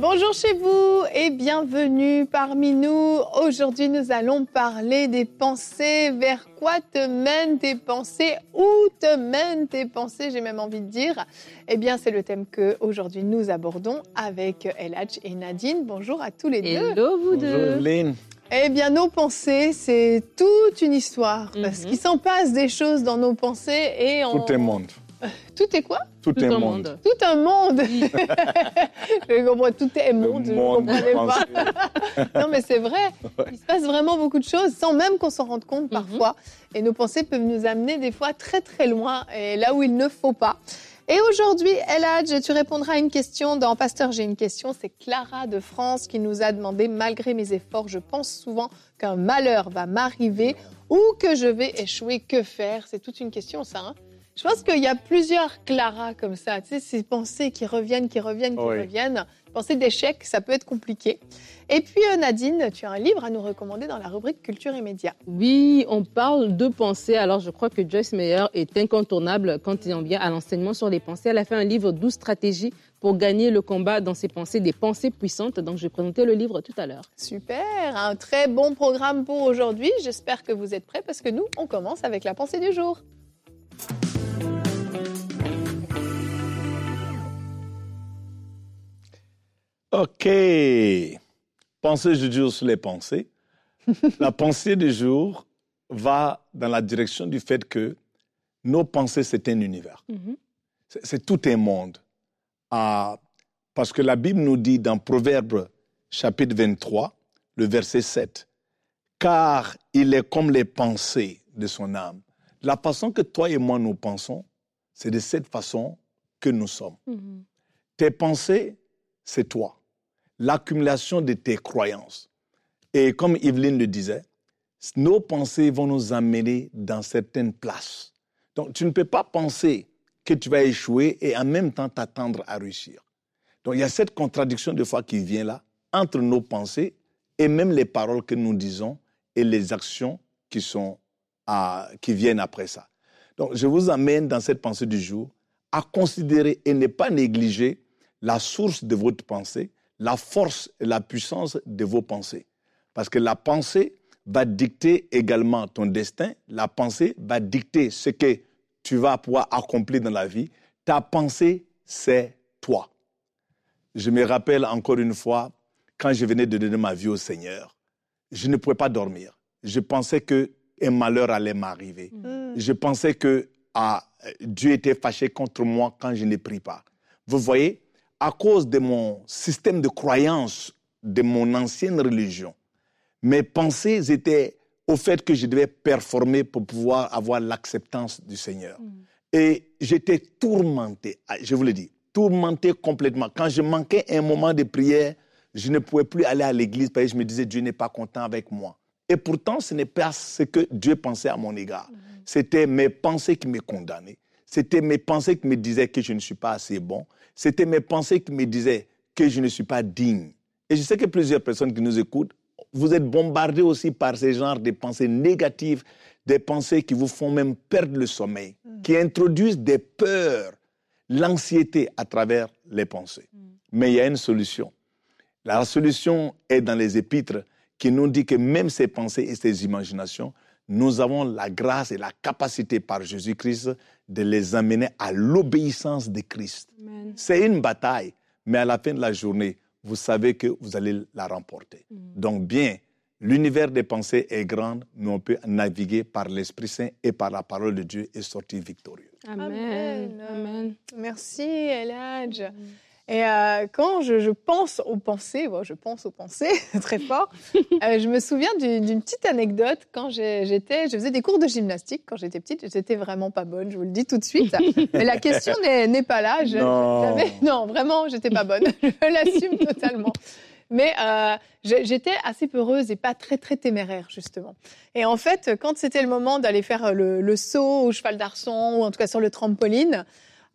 Bonjour chez vous et bienvenue parmi nous. Aujourd'hui, nous allons parler des pensées. Vers quoi te mènent tes pensées? Où te mènent tes pensées? J'ai même envie de dire. Eh bien, c'est le thème que aujourd'hui nous abordons avec Eladj et Nadine. Bonjour à tous les deux. Hello vous deux. Bonjour, Eh bien, nos pensées, c'est toute une histoire. Parce Mhm. qu'il s'en passe des choses dans nos pensées et on... Tout est monde. Tout est quoi? Tout, Tout est un monde. monde. Tout un monde. je comprends, tout est Le monde. je monde comprenais pas. Non, mais c'est vrai. Il se passe vraiment beaucoup de choses sans même qu'on s'en rende compte parfois. Et nos pensées peuvent nous amener des fois très très loin et là où il ne faut pas. Et aujourd'hui, Eladj, tu répondras à une question dans Pasteur, j'ai une question. C'est Clara de France qui nous a demandé Malgré mes efforts, je pense souvent qu'un malheur va m'arriver ou que je vais échouer. Que faire? C'est toute une question, ça. hein? Je pense qu'il y a plusieurs Clara comme ça. Tu sais, ces pensées qui reviennent, qui reviennent, qui Oui. reviennent. Pensées d'échec, ça peut être compliqué. Et puis, euh, Nadine, tu as un livre à nous recommander dans la rubrique Culture et médias. Oui, on parle de pensée. Alors, je crois que Joyce Meyer est incontournable quand il en vient à l'enseignement sur les pensées. Elle a fait un livre 12 stratégies pour gagner le combat dans ses pensées, des pensées puissantes. Donc, je vais présenter le livre tout à l'heure. Super, un très bon programme pour aujourd'hui. J'espère que vous êtes prêts parce que nous, on commence avec la pensée du jour. OK. Pensée du jour sur les pensées. la pensée du jour va dans la direction du fait que nos pensées, c'est un univers. C'est- C'est tout un monde. Ah, parce que la Bible nous dit dans Proverbe chapitre 23, le verset 7, car il est comme les pensées de son âme. La façon que toi et moi nous pensons, c'est de cette façon que nous sommes. Tes pensées, c'est toi. L'accumulation de tes croyances. Et comme Yveline le disait, nos pensées vont nous amener dans certaines places. Donc, tu ne peux pas penser que tu vas échouer et en même temps t'attendre à réussir. Donc, il y a cette contradiction de foi qui vient là entre nos pensées et même les paroles que nous disons et les actions qui, sont qui viennent après ça. Donc, je vous amène dans cette pensée du jour à considérer et ne pas négliger la source de votre pensée, la force et la puissance de vos pensées. Parce que la pensée va dicter également ton destin, la pensée va dicter ce que tu vas pouvoir accomplir dans la vie. Ta pensée, c'est toi. Je me rappelle encore une fois, quand je venais de donner ma vie au Seigneur, je ne pouvais pas dormir. Je pensais que un malheur allait m'arriver. Je pensais que ah, Dieu était fâché contre moi quand je ne prie pas. Vous voyez, à cause de mon système de croyance de mon ancienne religion, mes pensées étaient au fait que je devais performer pour pouvoir avoir l'acceptance du Seigneur. Et j'étais tourmenté, ah, je vous le dis, tourmenté complètement. Quand je manquais un moment de prière, je ne pouvais plus aller à l'église parce que je me disais, Dieu n'est pas content avec moi. Et pourtant, ce n'est pas ce que Dieu pensait à mon égard. C'était mes pensées qui me condamnaient. C'était mes pensées qui me disaient que je ne suis pas assez bon. C'était mes pensées qui me disaient que je ne suis pas digne. Et je sais que plusieurs personnes qui nous écoutent, vous êtes bombardés aussi par ces genres de pensées négatives, des pensées qui vous font même perdre le sommeil, qui introduisent des peurs, l'anxiété à travers les pensées. Mais il y a une solution. La solution est dans les épîtres qui nous dit que même ces pensées et ces imaginations, nous avons la grâce et la capacité par Jésus-Christ de les amener à l'obéissance de Christ. C'est une bataille, mais à la fin de la journée, vous savez que vous allez la remporter. Donc bien, l'univers des pensées est grand, mais on peut naviguer par l'Esprit Saint et par la parole de Dieu et sortir victorieux. Amen. Amen. Merci, Eladj. Et euh, quand je, je pense aux pensées, bon, je pense aux pensées très fort, euh, je me souviens d'une petite anecdote quand j'étais, je faisais des cours de gymnastique quand j'étais petite. J'étais vraiment pas bonne, je vous le dis tout de suite. Mais la question n'est pas là. Je- Non. non, vraiment, j'étais pas bonne. Je l'assume totalement. Mais euh, j'étais assez peureuse et pas très très téméraire justement. Et en fait, quand c'était le moment d'aller faire le, le saut au cheval d'arçon ou en tout cas sur le trampoline,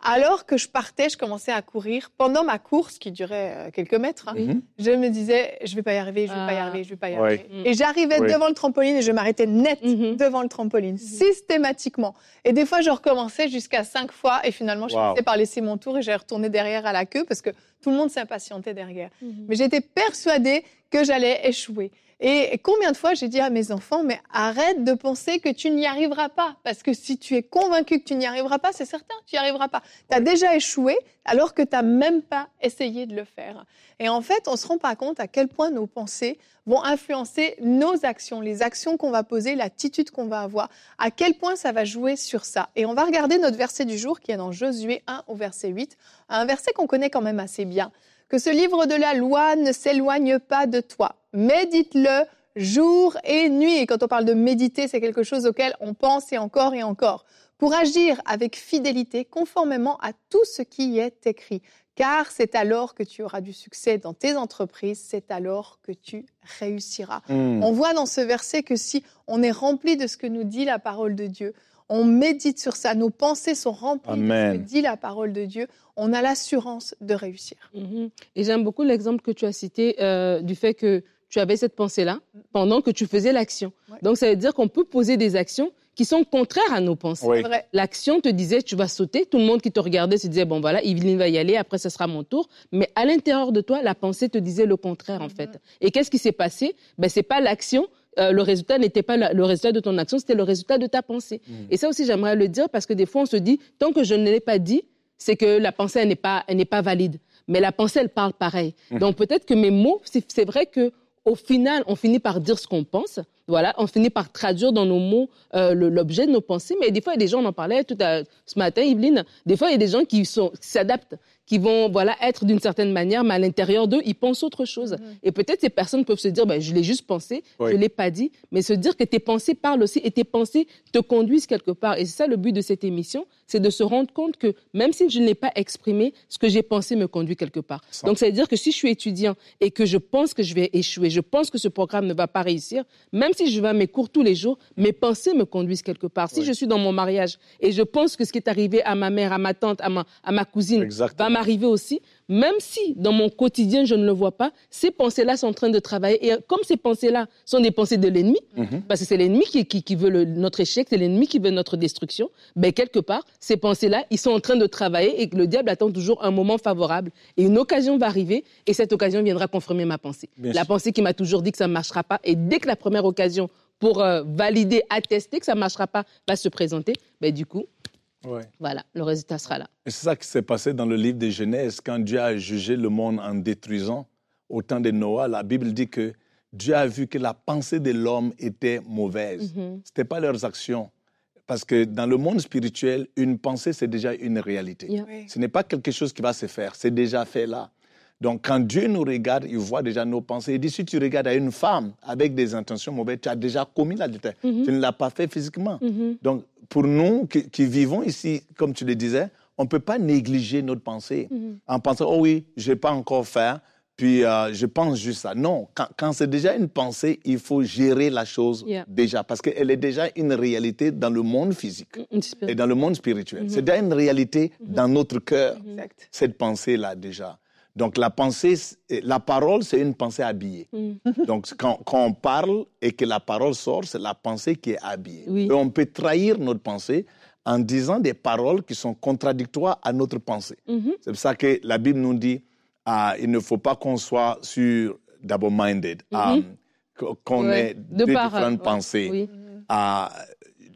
alors que je partais, je commençais à courir. Pendant ma course, qui durait euh, quelques mètres, hein, Mhm. je me disais, je vais pas y arriver, je vais pas y Ah. arriver, je vais pas y arriver. Mm. Et j'arrivais devant le trampoline et je m'arrêtais net Mhm. devant le trampoline, systématiquement. Et des fois, je recommençais jusqu'à cinq fois et finalement, je Wow. finissais par laisser mon tour et j'allais retourner derrière à la queue parce que tout le monde s'impatientait derrière. Mhm. Mais j'étais persuadée que j'allais échouer. Et combien de fois j'ai dit à mes enfants, mais arrête de penser que tu n'y arriveras pas. Parce que si tu es convaincu que tu n'y arriveras pas, c'est certain, tu n'y arriveras pas. Tu as déjà échoué alors que tu n'as même pas essayé de le faire. Et en fait, on ne se rend pas compte à quel point nos pensées vont influencer nos actions, les actions qu'on va poser, l'attitude qu'on va avoir, à quel point ça va jouer sur ça. Et on va regarder notre verset du jour qui est dans Josué 1 au verset 8, un verset qu'on connaît quand même assez bien que ce livre de la loi ne s'éloigne pas de toi. Médite-le jour et nuit. Et quand on parle de méditer, c'est quelque chose auquel on pense et encore et encore. Pour agir avec fidélité, conformément à tout ce qui y est écrit. Car c'est alors que tu auras du succès dans tes entreprises, c'est alors que tu réussiras. Mm. On voit dans ce verset que si on est rempli de ce que nous dit la parole de Dieu, on médite sur ça, nos pensées sont remplies de ce Amen. que dit la parole de Dieu, on a l'assurance de réussir. Mhm. Et j'aime beaucoup l'exemple que tu as cité euh, du fait que tu avais cette pensée-là pendant que tu faisais l'action. Ouais. Donc ça veut dire qu'on peut poser des actions qui sont contraires à nos pensées. Oui. C'est vrai. L'action te disait tu vas sauter, tout le monde qui te regardait se disait bon voilà, Yveline va y aller, après ce sera mon tour, mais à l'intérieur de toi, la pensée te disait le contraire en fait. Et qu'est-ce qui s'est passé? Ben c'est pas l'action euh, le résultat n'était pas la- le résultat de ton action, c'était le résultat de ta pensée. Et ça aussi, j'aimerais le dire parce que des fois, on se dit, tant que je ne l'ai pas dit, c'est que la pensée, elle n'est pas, elle pas valide. Mais la pensée, elle parle pareil. Donc peut-être que mes mots, c'est vrai que au final, on finit par dire ce qu'on pense. Voilà, on finit par traduire dans nos mots euh, l'objet de nos pensées. Mais des fois, il y a des gens, on en parlait tout à, ce matin, Yveline, des fois, il y a des gens qui s'adaptent, qui vont voilà, être d'une certaine manière, mais à l'intérieur d'eux, ils pensent autre chose. Et peut-être ces personnes peuvent se dire, ben, je l'ai juste pensé, Oui. je ne l'ai pas dit, mais se dire que tes pensées parlent aussi et tes pensées te conduisent quelque part. Et c'est ça le but de cette émission, c'est de se rendre compte que même si je ne l'ai pas exprimé, ce que j'ai pensé me conduit quelque part. Ça. Donc, ça veut dire que si je suis étudiant et que je pense que je vais échouer, je pense que ce programme ne va pas réussir, même si je vais à mes cours tous les jours, mes pensées me conduisent quelque part. Si Oui. je suis dans mon mariage et je pense que ce qui est arrivé à ma mère, à ma tante, à ma, à ma cousine Exactement. va m'arriver aussi, même si dans mon quotidien je ne le vois pas, ces pensées-là sont en train de travailler. Et comme ces pensées-là sont des pensées de l'ennemi, Mhm. parce que c'est l'ennemi qui, qui, qui veut le- notre échec, c'est l'ennemi qui veut notre destruction, ben quelque part, ces pensées-là, ils sont en train de travailler et que le diable attend toujours un moment favorable. Et une occasion va arriver et cette occasion viendra confirmer ma pensée. Bien la sûr. pensée qui m'a toujours dit que ça ne marchera pas. Et dès que la première occasion pour euh, valider, attester que ça ne marchera pas va se présenter, ben du coup, Ouais. voilà, le résultat sera là. Et c'est ça qui s'est passé dans le livre de Genèse, quand Dieu a jugé le monde en détruisant. Au temps de Noah, la Bible dit que Dieu a vu que la pensée de l'homme était mauvaise. Mhm. Ce n'était pas leurs actions. Parce que dans le monde spirituel, une pensée, c'est déjà une réalité. Yeah. Oui. Ce n'est pas quelque chose qui va se faire, c'est déjà fait là. Donc quand Dieu nous regarde, il voit déjà nos pensées. Il dit, si tu regardes à une femme avec des intentions mauvaises, tu as déjà commis l'adultère. Mhm. Tu ne l'as pas fait physiquement. Mhm. Donc, pour nous qui, qui vivons ici, comme tu le disais, on ne peut pas négliger notre pensée Mhm. en pensant, oh oui, je n'ai pas encore fait, puis euh, je pense juste ça. Non, quand, quand c'est déjà une pensée, il faut gérer la chose Yeah. déjà, parce qu'elle est déjà une réalité dans le monde physique spirit- et dans le monde spirituel. Mhm. C'est déjà une réalité dans notre cœur, cette pensée-là déjà. Donc la pensée, la parole, c'est une pensée habillée. Mhm. Donc, quand, quand on parle et que la parole sort, c'est la pensée qui est habillée. Oui. Et on peut trahir notre pensée en disant des paroles qui sont contradictoires à notre pensée. Mhm. C'est pour ça que la Bible nous dit ah, il ne faut pas qu'on soit sur double-minded, ah, qu- qu'on Mhm. Ouais. ait De deux par- différentes ouais. pensées. Oui. Ah,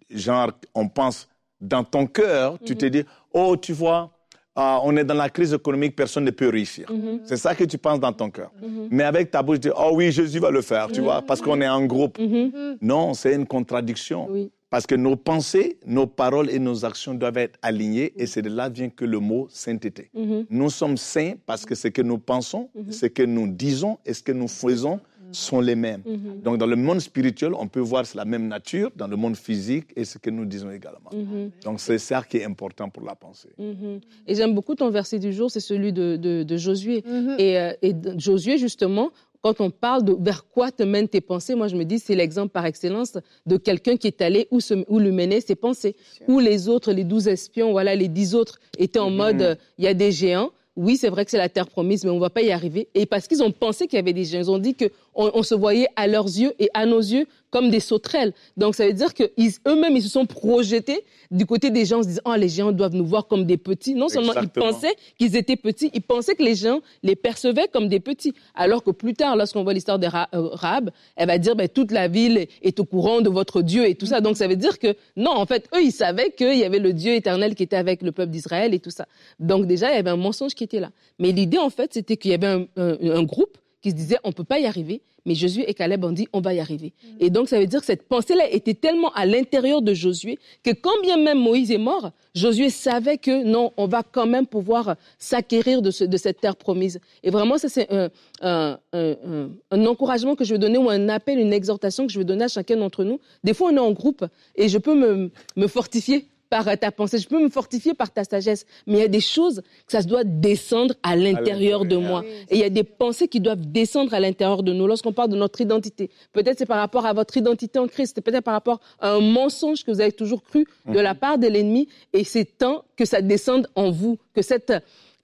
genre, on pense dans ton cœur, tu te dis oh, tu vois, ah, on est dans la crise économique, personne ne peut réussir. Mhm. C'est ça que tu penses dans ton cœur. Mais avec ta bouche, tu dis, oh oui, Jésus va le faire, tu vois, parce qu'on est en groupe. Mhm. Non, c'est une contradiction. Oui. Parce que nos pensées, nos paroles et nos actions doivent être alignées et c'est de là vient que le mot sainteté. Mhm. Nous sommes saints parce que ce que nous pensons, ce que nous disons et ce que nous faisons sont les mêmes. Mhm. Donc dans le monde spirituel, on peut voir c'est la même nature, dans le monde physique et ce que nous disons également. Mhm. Donc c'est ça qui est important pour la pensée. Mhm. Et j'aime beaucoup ton verset du jour, c'est celui de, de, de Josué. Et, euh, et Josué, justement, quand on parle de vers quoi te mènent tes pensées, moi je me dis c'est l'exemple par excellence de quelqu'un qui est allé où, se, où lui menaient ses pensées. Où les autres, les douze espions, voilà, les dix autres étaient en mode euh, il y a des géants. Oui, c'est vrai que c'est la terre promise, mais on ne va pas y arriver. Et parce qu'ils ont pensé qu'il y avait des géants, ils ont dit qu'on on se voyait à leurs yeux et à nos yeux comme des sauterelles. Donc ça veut dire qu'eux-mêmes, ils se sont projetés du côté des gens en se disant, oh, les géants doivent nous voir comme des petits. Non seulement ils pensaient qu'ils étaient petits, ils pensaient que les gens les percevaient comme des petits. Alors que plus tard, lorsqu'on voit l'histoire des euh, Rahab, elle va dire, ben, toute la ville est au courant de votre Dieu et tout ça. Donc ça veut dire que non, en fait, eux, ils savaient qu'il y avait le Dieu éternel qui était avec le peuple d'Israël et tout ça. Donc déjà, il y avait un mensonge qui était là. Mais l'idée, en fait, c'était qu'il y avait un groupe qui se disaient on peut pas y arriver, mais Josué et Caleb ont dit on va y arriver. Mm. Et donc ça veut dire que cette pensée-là était tellement à l'intérieur de Josué que quand bien même Moïse est mort, Josué savait que non, on va quand même pouvoir s'acquérir de, de, cette terre promise. Et vraiment, ça c'est un, un, un, un, encouragement que je veux donner ou un appel, une exhortation que je veux donner à chacun d'entre nous. Des fois, on est en groupe et je peux me, me fortifier par ta pensée, je peux me fortifier par ta sagesse, mais il y a des choses que ça se doit descendre à l'intérieur de moi. et il y a des pensées qui doivent descendre à l'intérieur de nous. Lorsqu'on parle de notre identité, peut-être c'est par rapport à votre identité en Christ, peut-être par rapport à un mensonge que vous avez toujours cru de la mhm. part de l'ennemi, et c'est temps que ça descende en vous, que cette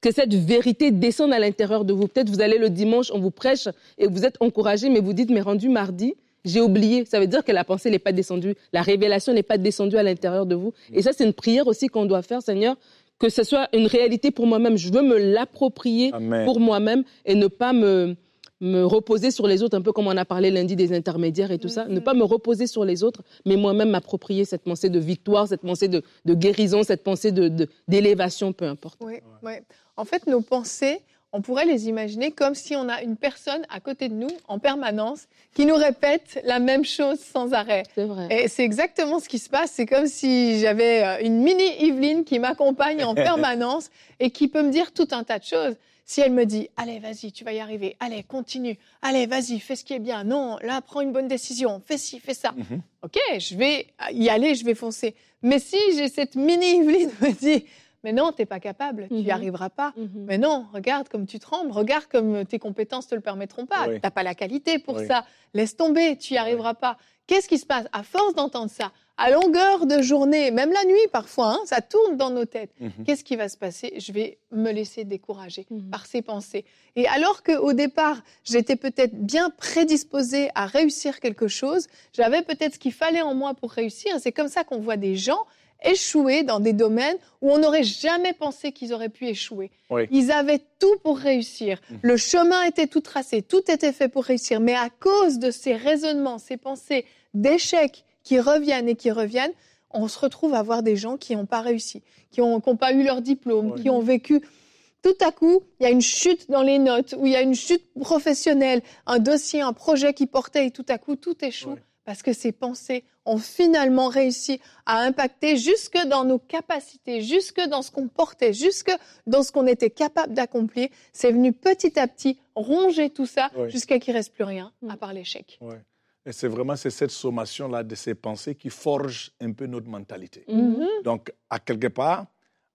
que cette vérité descende à l'intérieur de vous. Peut-être vous allez le dimanche, on vous prêche et vous êtes encouragé, mais vous dites, mais rendu mardi, j'ai oublié. Ça veut dire que la pensée n'est pas descendue, la révélation n'est pas descendue à l'intérieur de vous. Et ça, c'est une prière aussi qu'on doit faire, Seigneur, que ce soit une réalité pour moi-même. Je veux me l'approprier pour moi-même et ne pas me, me reposer sur les autres, un peu comme on a parlé lundi des intermédiaires et tout ça. Ne pas me reposer sur les autres, mais moi-même m'approprier cette pensée de victoire, cette pensée de, guérison, cette pensée d'élévation, de, peu importe. Oui, oui. En fait, nos pensées, on pourrait les imaginer comme si on a une personne à côté de nous en permanence qui nous répète la même chose sans arrêt. C'est vrai. Et c'est exactement ce qui se passe. C'est comme si j'avais euh, une mini Yveline qui m'accompagne en permanence et qui peut me dire tout un tas de choses. Si elle me dit, allez, vas-y, tu vas y arriver, allez, continue, allez, vas-y, fais ce qui est bien, non, là, prends une bonne décision, fais ci, fais ça. Mhm. Ok, je vais y aller, je vais foncer. Mais si j'ai cette mini Yveline me dit, mais non, tu n'es pas capable, tu n'y mhm. arriveras pas. Mhm. Mais non, regarde comme tu trembles, regarde comme tes compétences ne te le permettront pas. Tu n'as pas la qualité pour ça. Laisse tomber, tu n'y arriveras pas. Qu'est-ce qui se passe? À force d'entendre ça, à longueur de journée, même la nuit parfois, hein, ça tourne dans nos têtes. Mhm. Qu'est-ce qui va se passer? Je vais me laisser décourager par ces pensées. Et alors qu'au départ, j'étais peut-être bien prédisposée à réussir quelque chose, j'avais peut-être ce qu'il fallait en moi pour réussir. C'est comme ça qu'on voit des gens échouer dans des domaines où on n'aurait jamais pensé qu'ils auraient pu échouer. Ils avaient tout pour réussir. Mmh. Le chemin était tout tracé, tout était fait pour réussir. Mais à cause de ces raisonnements, ces pensées d'échec qui reviennent et qui reviennent, on se retrouve à voir des gens qui n'ont pas réussi, qui n'ont pas eu leur diplôme, qui ont vécu tout à coup, il y a une chute dans les notes, ou il y a une chute professionnelle, un dossier, un projet qui portait, et tout à coup, tout échoue parce que ces pensées ont finalement réussi à impacter jusque dans nos capacités, jusque dans ce qu'on portait, jusque dans ce qu'on était capable d'accomplir. C'est venu petit à petit ronger tout ça jusqu'à qu'il ne reste plus rien à part l'échec. Et c'est vraiment cette sommation-là de ces pensées qui forge un peu notre mentalité. Mm-hmm. Donc, à quelque part,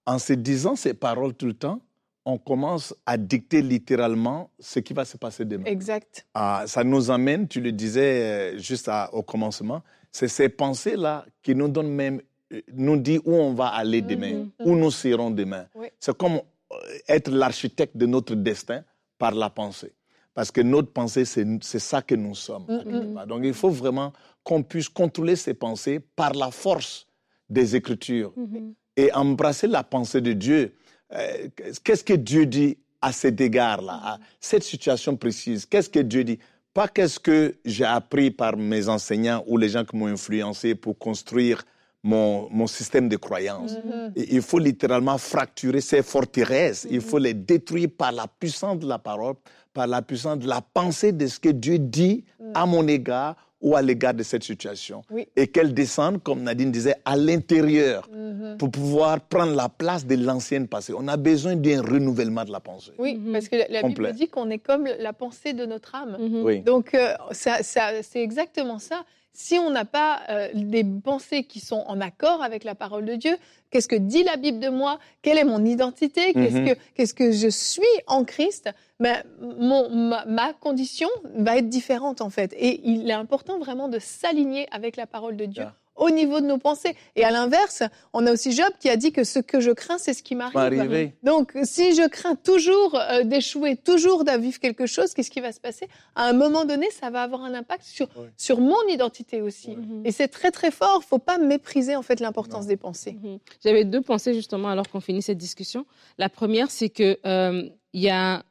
en se disant ces paroles tout le temps, on commence à dicter littéralement ce qui va se passer demain. Exact. Ah, ça nous amène, tu le disais euh, juste au commencement, c'est ces pensées-là qui nous donnent même, euh, nous dit où on va aller demain, mhm. où nous serons demain. C'est comme euh, être l'architecte de notre destin par la pensée. Parce que notre pensée, c'est ça que nous sommes. Mhm. Donc il faut vraiment qu'on puisse contrôler ces pensées par la force des Écritures mhm. et embrasser la pensée de Dieu euh, qu'est-ce que Dieu dit à cet égard-là, à cette situation précise Qu'est-ce que Dieu dit? Pas qu'est-ce que j'ai appris par mes enseignants ou les gens qui m'ont influencé pour construire mon, mon système de croyance. Mm-hmm. Il faut littéralement fracturer ces forteresses. Il faut les détruire par la puissance de la parole, par la puissance de la pensée de ce que Dieu dit mm. à mon égard ou à l'égard de cette situation. Et qu'elle descende, comme Nadine disait, à l'intérieur mhm. pour pouvoir prendre la place de l'ancienne passé. On a besoin d'un renouvellement de la pensée. Oui, mhm. parce que la, Bible dit qu'on est comme la pensée de notre âme. Mhm. Donc, euh, ça, c'est exactement ça. Si on n'a pas euh, des pensées qui sont en accord avec la parole de Dieu, qu'est-ce que dit la Bible de moi? Quelle est mon identité? Qu'est-ce Mhm. que qu'est-ce que je suis en Christ? Ben, mon, ma, ma condition va être différente en fait. Et il est important vraiment de s'aligner avec la parole de Dieu Yeah. Au niveau de nos pensées. Et à l'inverse, on a aussi Job qui a dit que ce que je crains, c'est ce qui m'arrive. Donc, si je crains toujours euh, d'échouer, toujours de vivre quelque chose, qu'est-ce qui va se passer? À un moment donné, ça va avoir un impact sur, sur mon identité aussi. Et c'est très très fort. faut pas mépriser en fait l'importance des pensées. Mhm. J'avais deux pensées justement alors qu'on finit cette discussion. La première, c'est que euh, il y a, tu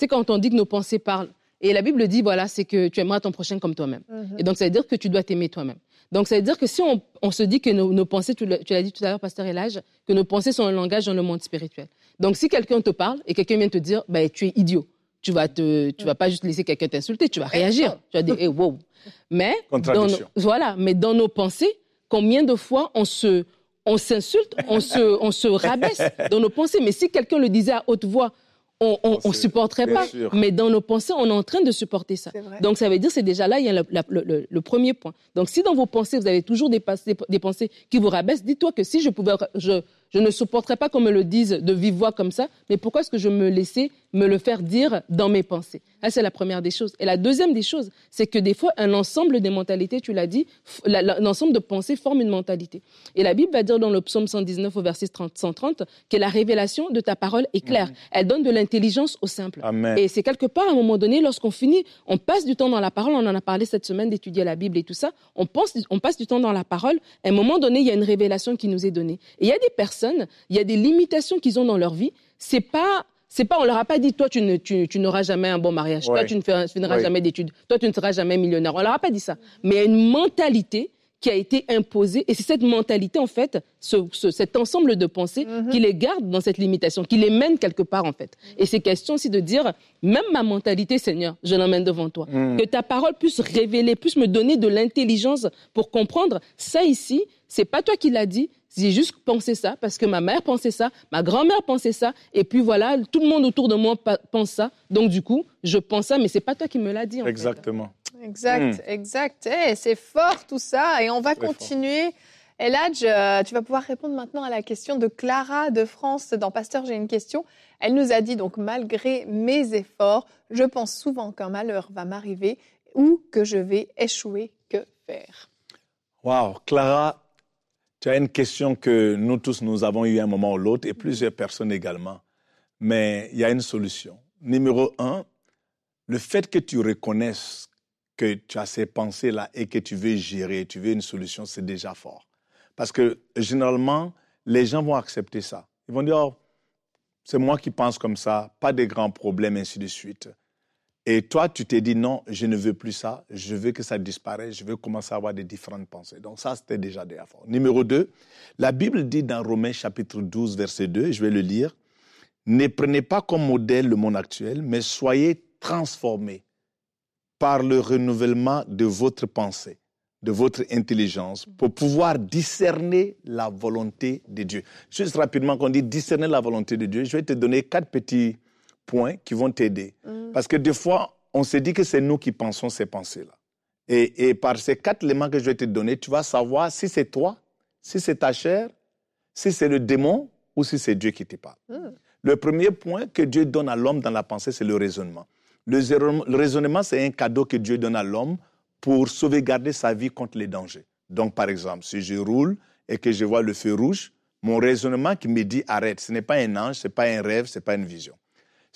sais, quand on dit que nos pensées parlent, et la Bible dit, voilà, c'est que tu aimeras ton prochain comme toi-même. Mhm. Et donc, ça veut dire que tu dois t'aimer toi-même. Donc, ça veut dire que si on, on se dit que nos, nos pensées, tu l'as dit tout à l'heure, Pasteur Elage, que nos pensées sont un langage dans le monde spirituel. Donc, si quelqu'un te parle et quelqu'un vient te dire, ben, tu es idiot, tu vas te, tu vas pas juste laisser quelqu'un t'insulter, tu vas réagir. Tu vas dire, hey, wow. Mais, dans nos, Contradiction. voilà, mais dans nos pensées, combien de fois on se, on s'insulte, on se, on se rabaisse dans nos pensées? Mais si quelqu'un le disait à haute voix, on, on, On supporterait pas. sûr. Mais dans nos pensées, on est en train de supporter ça. Donc ça veut dire c'est déjà là il y a le, la- le- le- le premier point. Donc si dans vos pensées vous avez toujours des pensées qui vous rabaissent, dites-toi que si je pouvais je je ne supporterais pas qu'on me le dise de vive voix comme ça, mais pourquoi est-ce que je me laissais me le faire dire dans mes pensées? Ça c'est la première des choses. Et la deuxième des choses, c'est que des fois un ensemble des mentalités, tu l'as dit, l'ensemble de pensées forme une mentalité. Et la Bible va dire dans le psaume 119 au verset 30 130 que la révélation de ta parole est claire. Elle donne de l'intelligence au simple. Amen. Et c'est quelque part, à un moment donné, lorsqu'on finit, on passe du temps dans la parole, on en a parlé cette semaine d'étudier la Bible et tout ça, on, pense, on passe du temps dans la parole, à un moment donné, il y a une révélation qui nous est donnée. Et il y a des personnes, il y a des limitations qu'ils ont dans leur vie, c'est pas... C'est pas, on leur a pas dit, toi, tu, ne, tu, tu n'auras jamais un bon mariage, toi, tu ne Ouais. jamais d'études, toi, tu ne seras jamais millionnaire. On leur a pas dit ça. Mais il y a une mentalité qui a été imposée, et c'est cette mentalité, en fait, ce, ce- cet ensemble de pensées Mhm. qui les garde dans cette limitation, qui les mène quelque part, en fait. Et c'est question aussi de dire, même ma mentalité, Seigneur, je l'emmène devant toi. Mm. Que ta parole puisse révéler, puisse me donner de l'intelligence pour comprendre ça ici, c'est pas toi qui l'as dit, j'ai juste pensé ça parce que ma mère pensait ça, ma grand-mère pensait ça, et puis voilà, tout le monde autour de moi pense ça. Donc du coup, je pense ça, mais c'est pas toi qui me l'as dit. En fait. Exactement. Exact, exact. Eh, c'est fort tout ça. Et on va Très fort. continuer. Eladj, euh, tu vas pouvoir répondre maintenant à la question de Clara de France dans Pasteur, j'ai une question. Elle nous a dit donc, malgré mes efforts, je pense souvent qu'un malheur va m'arriver ou que je vais échouer. Que faire? Wow, Clara, tu as une question que nous tous, nous avons eu à un moment ou l'autre, et plusieurs personnes également. Mais il y a une solution. Numéro un, le fait que tu reconnaisses que tu as ces pensées-là et que tu veux gérer, tu veux une solution, c'est déjà fort. Parce que généralement, les gens vont accepter ça. Ils vont dire, oh, c'est moi qui pense comme ça, pas de grands problèmes, ainsi de suite. Et toi, tu t'es dit non, je ne veux plus ça, je veux que ça disparaisse, je veux commencer à avoir des différentes pensées. Donc ça, c'était déjà des efforts. Numéro 2, la Bible dit dans Romains chapitre 12, verset 2, je vais le lire, ne prenez pas comme modèle le monde actuel, mais soyez transformés par le renouvellement de votre pensée, de votre intelligence, pour pouvoir discerner la volonté de Dieu. Juste rapidement, quand on dit discerner la volonté de Dieu, je vais te donner quatre petits points qui vont t'aider. Mm. Parce que des fois, on se dit que c'est nous qui pensons ces pensées-là. Et, et par ces quatre éléments que je vais te donner, tu vas savoir si c'est toi, si c'est ta chair, si c'est le démon ou si c'est Dieu qui te parle. Mm. Le premier point que Dieu donne à l'homme dans la pensée, c'est le raisonnement. Le, le raisonnement, c'est un cadeau que Dieu donne à l'homme pour sauvegarder sa vie contre les dangers. Donc, par exemple, si je roule et que je vois le feu rouge, mon raisonnement qui me dit arrête, ce n'est pas un ange, ce n'est pas un rêve, ce n'est pas une vision.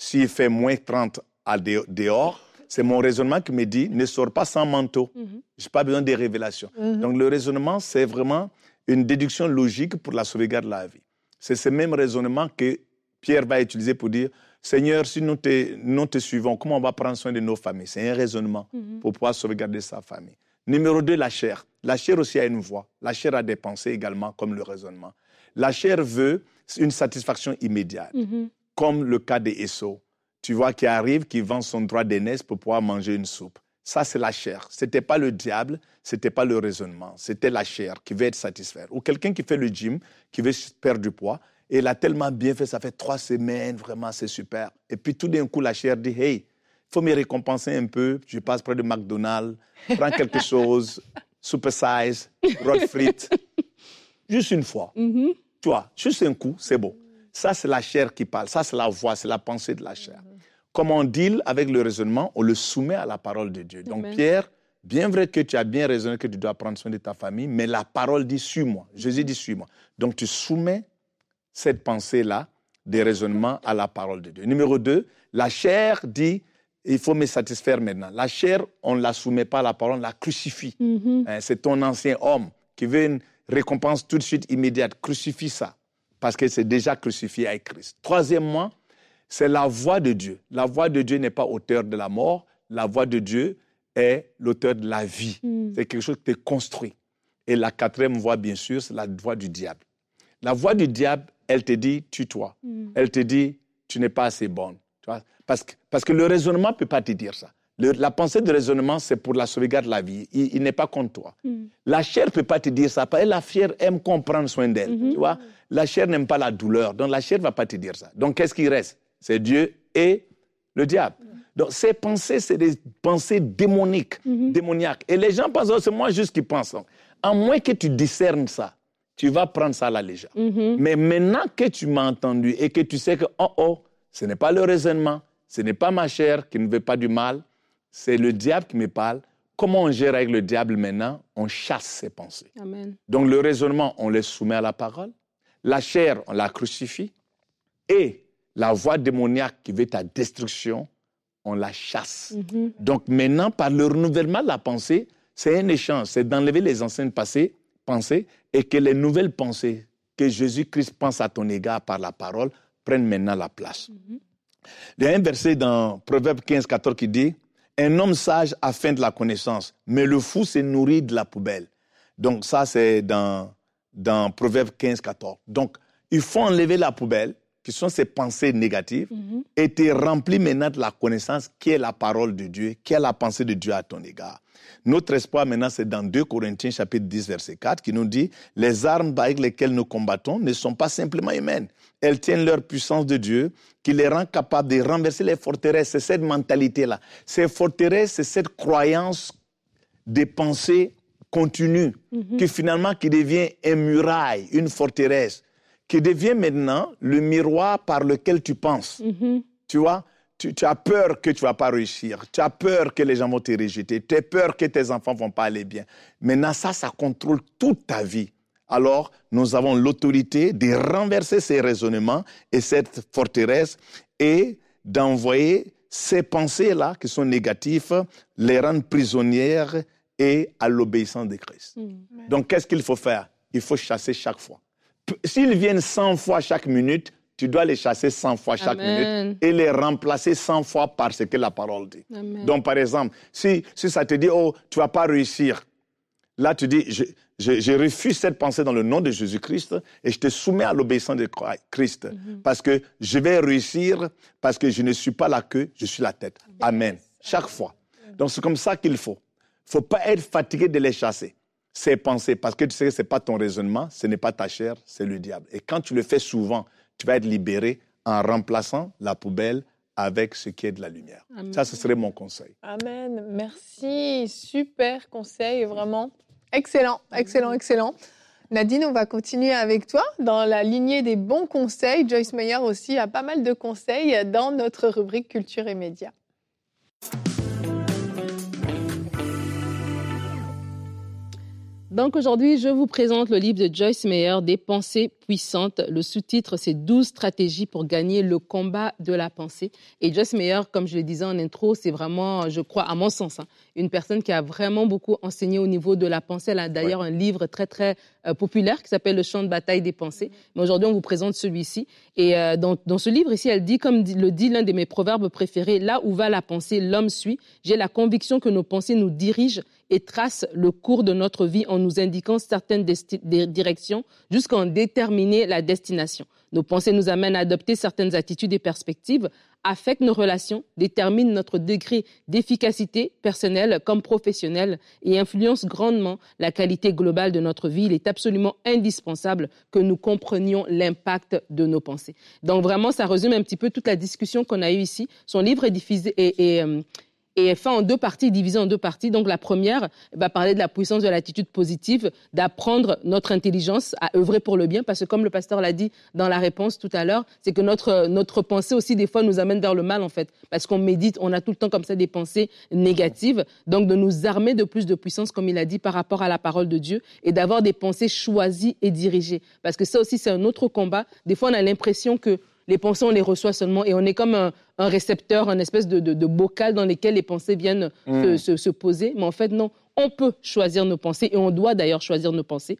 S'il fait moins 30 à dehors, c'est mon raisonnement qui me dit ne sors pas sans manteau. Mhm. Je n'ai pas besoin des révélations. Mhm. Donc le raisonnement, c'est vraiment une déduction logique pour la sauvegarde de la vie. C'est ce même raisonnement que Pierre va utiliser pour dire, Seigneur, si nous te, nous te suivons, comment on va prendre soin de nos familles? C'est un raisonnement Mhm. pour pouvoir sauvegarder sa famille. Numéro 2, la chair. La chair aussi a une voix. La chair a des pensées également, comme le raisonnement. La chair veut une satisfaction immédiate Mhm. Comme le cas d'Esso, tu vois, qui arrive, qui vend son droit d'aînesse pour pouvoir manger une soupe. Ça, c'est la chair. Ce n'était pas le diable, ce n'était pas le raisonnement. C'était la chair qui veut être satisfaite. Ou quelqu'un qui fait le gym, qui veut perdre du poids, et il a tellement bien fait, ça fait trois semaines, vraiment, c'est super. Et puis tout d'un coup, la chair dit, hey, il faut me récompenser un peu, je passe près de McDonald's, prends quelque chose. super size, rod frites. juste une fois. Mhm. Tu vois, juste un coup, c'est beau. Ça, c'est la chair qui parle. Ça, c'est la voix, c'est la pensée de la chair. Comment on deal avec le raisonnement On le soumet à la parole de Dieu. Donc, Amen. Pierre, bien vrai que tu as bien raisonné que tu dois prendre soin de ta famille, mais la parole dit suis-moi. Jésus dit suis-moi. Donc, tu soumets cette pensée-là, des raisonnements à la parole de Dieu. Numéro deux, la chair dit il faut me satisfaire maintenant. La chair, on ne la soumet pas à la parole, on la crucifie. Mhm. Hein, c'est ton ancien homme qui veut une récompense tout de suite immédiate. Crucifie ça, parce que c'est déjà crucifié avec Christ. Troisièmement, c'est la voix de Dieu. La voix de Dieu n'est pas auteur de la mort, la voix de Dieu est l'auteur de la vie. Mm. C'est quelque chose qui est construit. Et la quatrième voix, bien sûr, c'est la voix du diable. La voix du diable, elle te dit, tue-toi. Mm. Elle te dit, tu n'es pas assez bonne. Tu vois? Parce, que, parce que le raisonnement ne peut pas te dire ça. Le- la pensée de raisonnement, c'est pour la sauvegarde de la vie. Il, il n'est pas contre toi. Mm. La chair ne peut pas te dire ça. Parce que la chair aime qu'on prenne soin d'elle. Tu vois? La chair n'aime pas la douleur. Donc la chair ne va pas te dire ça. Donc qu'est-ce qui reste? C'est Dieu et le diable. Donc ces pensées, c'est des pensées démoniques, démoniaques. Et les gens pensent, oh, c'est moi juste qui pense. À moins que tu discernes ça, tu vas prendre ça à la légère. Mhm. Mais maintenant que tu m'as entendu et que tu sais que, oh oh, ce n'est pas le raisonnement, ce n'est pas ma chair qui ne veut pas du mal, c'est le diable qui me parle. Comment on gère avec le diable maintenant? On chasse ses pensées. Amen. Donc le raisonnement, on le soumet à la parole. La chair, on la crucifie. Et la voix démoniaque qui veut ta destruction, on la chasse. Mhm. Donc maintenant, par le renouvellement de la pensée, c'est un échange, c'est d'enlever les anciennes passées, pensées et que les nouvelles pensées que Jésus-Christ pense à ton égard par la parole prennent maintenant la place. Il y a un verset dans Proverbe 15, 14 qui dit Un homme sage a faim de la connaissance, mais le fou se nourrit de la poubelle. Donc, ça, c'est dans, dans Proverbe 15, 14. Donc, il faut enlever la poubelle, qui sont ces pensées négatives, Mhm. et te remplir maintenant de la connaissance qui est la parole de Dieu, qui est la pensée de Dieu à ton égard. Notre espoir maintenant, c'est dans 2 Corinthiens chapitre 10, verset 4, qui nous dit, les armes avec lesquelles nous combattons ne sont pas simplement humaines. Elles tiennent leur puissance de Dieu, qui les rend capables de renverser les forteresses. C'est cette mentalité-là. Ces forteresses, c'est cette croyance des pensées continues, qui finalement qui devient une muraille, une forteresse, qui devient maintenant le miroir par lequel tu penses. Mhm. Tu vois, tu, tu as peur que tu vas pas réussir. Tu as peur que les gens vont te rejeter. Tu as peur que tes enfants vont pas aller bien. Maintenant, ça, ça contrôle toute ta vie. Alors, nous avons l'autorité de renverser ces raisonnements et cette forteresse et d'envoyer ces pensées-là qui sont négatives, les rendre prisonnières et à l'obéissance de Christ. Mm. Donc, qu'est-ce qu'il faut faire? Il faut chasser chaque fois. S'ils viennent 100 fois chaque minute, tu dois les chasser 100 fois chaque Amen. minute et les remplacer 100 fois par ce que la parole dit. Amen. Donc, par exemple, si, si ça te dit, oh, tu vas pas réussir, là, tu dis, je, refuse cette pensée dans le nom de Jésus-Christ et je te soumets à l'obéissance de Christ. Parce que je vais réussir, parce que je ne suis pas la queue, je suis la tête. Amen. Chaque fois. Donc, c'est comme ça qu'il faut. Il faut pas être fatigué de les chasser. Ces pensées, parce que tu sais que ce n'est pas ton raisonnement, ce n'est pas ta chair, c'est le diable. Et quand tu le fais souvent, tu vas être libéré en remplaçant la poubelle avec ce qui est de la lumière. Amen. Ça, ce serait mon conseil. Amen. Merci. Super conseil, vraiment. Excellent, excellent, excellent. Nadine, on va continuer avec toi dans la lignée des bons conseils. Joyce Meyer aussi a pas mal de conseils dans notre rubrique Culture et Médias. Donc aujourd'hui, je vous présente le livre de Joyce Meyer, Des pensées puissantes. Le sous-titre, c'est 12 stratégies pour gagner le combat de la pensée. Et Joyce Meyer, comme je le disais en intro, c'est vraiment, je crois, à mon sens, hein, une personne qui a vraiment beaucoup enseigné au niveau de la pensée. Elle a d'ailleurs un livre très, très euh, populaire qui s'appelle Le champ de bataille des pensées. Mais aujourd'hui, on vous présente celui-ci. Et euh, dans, dans ce livre ici, elle dit, comme le dit l'un de mes proverbes préférés, là où va la pensée, l'homme suit. J'ai la conviction que nos pensées nous dirigent et tracent le cours de notre vie en nous indiquant certaines directions jusqu'à en déterminer la destination. Nos pensées nous amènent à adopter certaines attitudes et perspectives, affectent nos relations, déterminent notre degré d'efficacité personnelle comme professionnelle et influencent grandement la qualité globale de notre vie. Il est absolument indispensable que nous comprenions l'impact de nos pensées. Donc vraiment, ça résume un petit peu toute la discussion qu'on a eue ici. Son livre est diffusé et, et elle fait en deux parties, divisée en deux parties. Donc la première va parler de la puissance de l'attitude positive, d'apprendre notre intelligence à œuvrer pour le bien, parce que comme le pasteur l'a dit dans la réponse tout à l'heure, c'est que notre, notre pensée aussi des fois nous amène vers le mal en fait, parce qu'on médite, on a tout le temps comme ça des pensées négatives. Donc de nous armer de plus de puissance, comme il a dit, par rapport à la parole de Dieu, et d'avoir des pensées choisies et dirigées. Parce que ça aussi c'est un autre combat. Des fois on a l'impression que les pensées, on les reçoit seulement et on est comme un, récepteur, un espèce de, bocal dans lequel les pensées viennent mm. se, poser. Mais en fait, non, on peut choisir nos pensées et on doit d'ailleurs choisir nos pensées.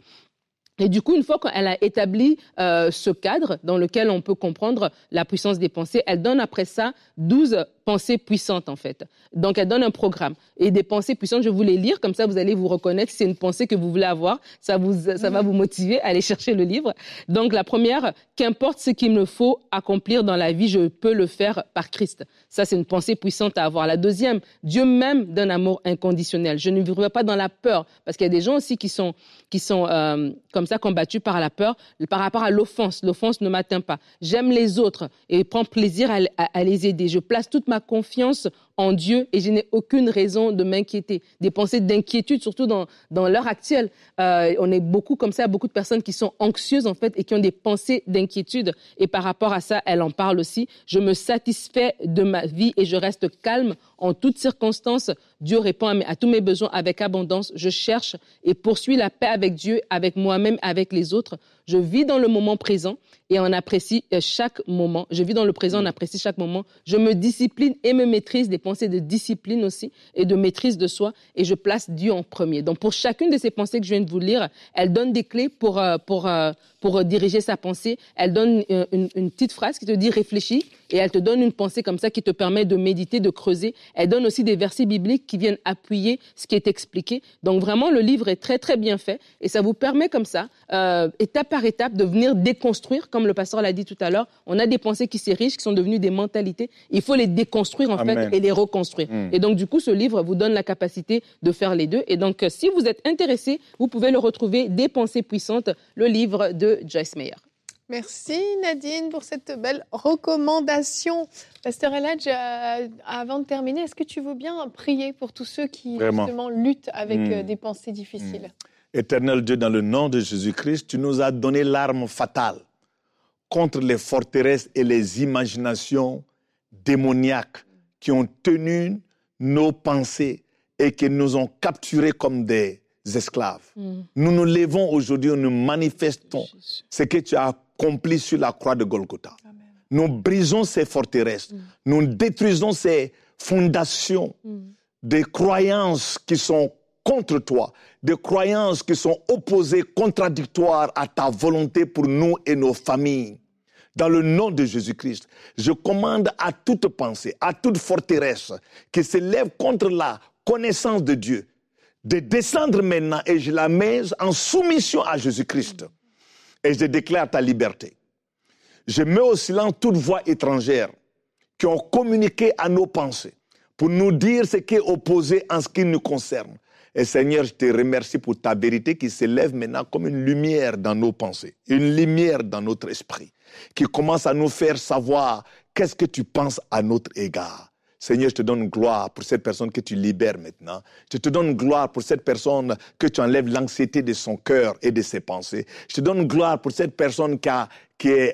Et du coup, une fois qu'elle a établi euh, ce cadre dans lequel on peut comprendre la puissance des pensées, elle donne après ça 12 pensées puissantes en fait. Donc elle donne un programme et des pensées puissantes, je vais vous les lire comme ça vous allez vous reconnaître si c'est une pensée que vous voulez avoir, ça vous ça va vous motiver à aller chercher le livre. Donc la première, qu'importe ce qu'il me faut accomplir dans la vie, je peux le faire par Christ. Ça c'est une pensée puissante à avoir. La deuxième, Dieu même d'un amour inconditionnel. Je ne vivrai pas dans la peur parce qu'il y a des gens aussi qui sont qui sont euh, comme ça combattus par la peur par rapport à l'offense. L'offense ne m'atteint pas. J'aime les autres et prends plaisir à, à les aider. Je place toute ma confiance en Dieu et je n'ai aucune raison de m'inquiéter. Des pensées d'inquiétude, surtout dans, dans l'heure actuelle. Euh, on est beaucoup comme ça, beaucoup de personnes qui sont anxieuses en fait et qui ont des pensées d'inquiétude. Et par rapport à ça, elle en parle aussi. Je me satisfais de ma vie et je reste calme en toutes circonstances. Dieu répond à tous mes besoins avec abondance. Je cherche et poursuis la paix avec Dieu, avec moi-même, avec les autres. Je vis dans le moment présent et on apprécie euh, chaque moment. Je vis dans le présent, on apprécie chaque moment. Je me discipline et me maîtrise des pensées de discipline aussi et de maîtrise de soi et je place Dieu en premier. Donc pour chacune de ces pensées que je viens de vous lire, elle donne des clés pour, euh, pour, euh, pour diriger sa pensée. Elle donne une, une petite phrase qui te dit réfléchis et elle te donne une pensée comme ça qui te permet de méditer, de creuser. Elle donne aussi des versets bibliques qui viennent appuyer ce qui est expliqué. Donc vraiment, le livre est très très bien fait et ça vous permet comme ça, euh, étape par étape, de venir déconstruire, comme le pasteur l'a dit tout à l'heure. On a des pensées qui s'érigent, qui sont devenues des mentalités. Il faut les déconstruire en fait et les reconstruire. Hmm. Et donc du coup, ce livre vous donne la capacité de faire les deux. Et donc, si vous êtes intéressé, vous pouvez le retrouver, Des pensées puissantes, le livre de Joyce Meyer. Merci Nadine pour cette belle recommandation. Pasteur Eladj, euh, avant de terminer, est-ce que tu veux bien prier pour tous ceux qui justement luttent avec hmm. euh, des pensées difficiles? Hmm. Éternel Dieu, dans le nom de Jésus-Christ, tu nous as donné l'arme fatale contre les forteresses et les imaginations démoniaques qui ont tenu nos pensées et qui nous ont capturés comme des esclaves. Hmm. Nous nous levons aujourd'hui, nous manifestons ce que tu as accompli sur la croix de Golgotha. Nous brisons ces forteresses, mm. nous détruisons ces fondations mm. des croyances qui sont contre toi, des croyances qui sont opposées, contradictoires à ta volonté pour nous et nos familles. Dans le nom de Jésus-Christ, je commande à toute pensée, à toute forteresse qui se lève contre la connaissance de Dieu, de descendre maintenant et je la mets en soumission à Jésus-Christ et je déclare ta liberté. Je mets au silence toute voix étrangère qui ont communiqué à nos pensées pour nous dire ce qui est opposé en ce qui nous concerne. Et Seigneur, je te remercie pour ta vérité qui s'élève maintenant comme une lumière dans nos pensées, une lumière dans notre esprit, qui commence à nous faire savoir qu'est-ce que tu penses à notre égard. Seigneur, je te donne gloire pour cette personne que tu libères maintenant. Je te donne gloire pour cette personne que tu enlèves l'anxiété de son cœur et de ses pensées. Je te donne gloire pour cette personne qui a,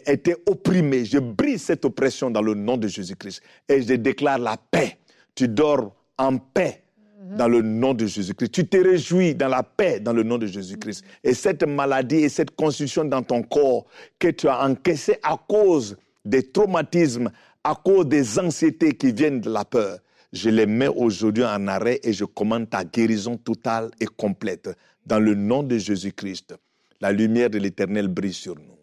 été opprimée. Je brise cette oppression dans le nom de Jésus-Christ et je déclare la paix. Tu dors en paix dans le nom de Jésus-Christ. Tu te réjouis dans la paix dans le nom de Jésus-Christ. Et cette maladie et cette constitution dans ton corps que tu as encaissée à cause des traumatismes, à cause des anxiétés qui viennent de la peur, je les mets aujourd'hui en arrêt et je commande ta guérison totale et complète. Dans le nom de Jésus-Christ, la lumière de l'Éternel brille sur nous.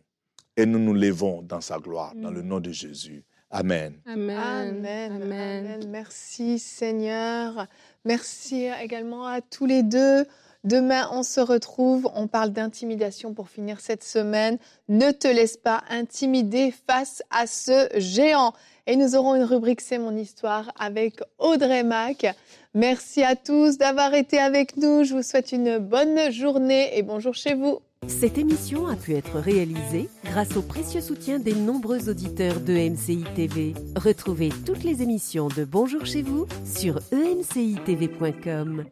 Et nous nous levons dans sa gloire, dans le nom de Jésus. Amen. Amen. Amen. Amen. Merci Seigneur. Merci également à tous les deux. Demain, on se retrouve. On parle d'intimidation pour finir cette semaine. Ne te laisse pas intimider face à ce géant. Et nous aurons une rubrique C'est mon histoire avec Audrey Mac. Merci à tous d'avoir été avec nous. Je vous souhaite une bonne journée et bonjour chez vous. Cette émission a pu être réalisée grâce au précieux soutien des nombreux auditeurs de MCI TV. Retrouvez toutes les émissions de Bonjour chez vous sur emcitv.com.